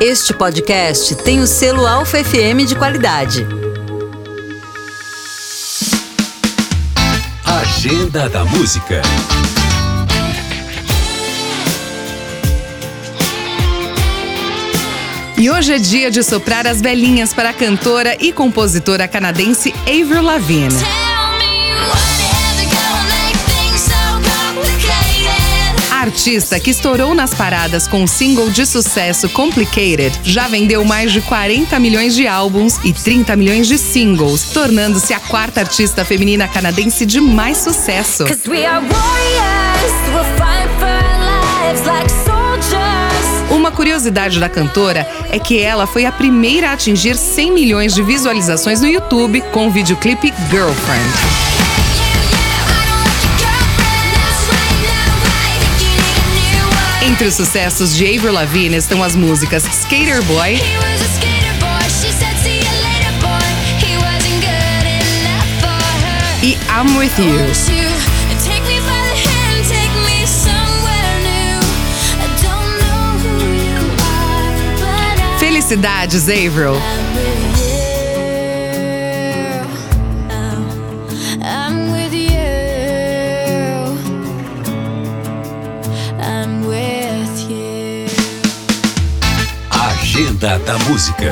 Este podcast tem o selo Alfa FM de qualidade. Agenda da Música. E hoje é dia de soprar as velhinhas para a cantora e compositora canadense Avril Lavigne. Artista que estourou nas paradas com o single de sucesso Complicated já vendeu mais de 40 milhões de álbuns e 30 milhões de singles, tornando-se a quarta artista feminina canadense de mais sucesso. Uma curiosidade da cantora é que ela foi a primeira a atingir 100 milhões de visualizações no YouTube com o videoclipe Girlfriend. Entre os sucessos de Avril Lavigne estão as músicas Skater Boy, e I'm With You. Felicidades, Avril! Agenda da Música.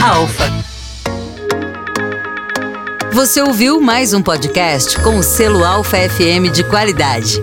Alfa. Você ouviu mais um podcast com o selo Alfa FM de qualidade.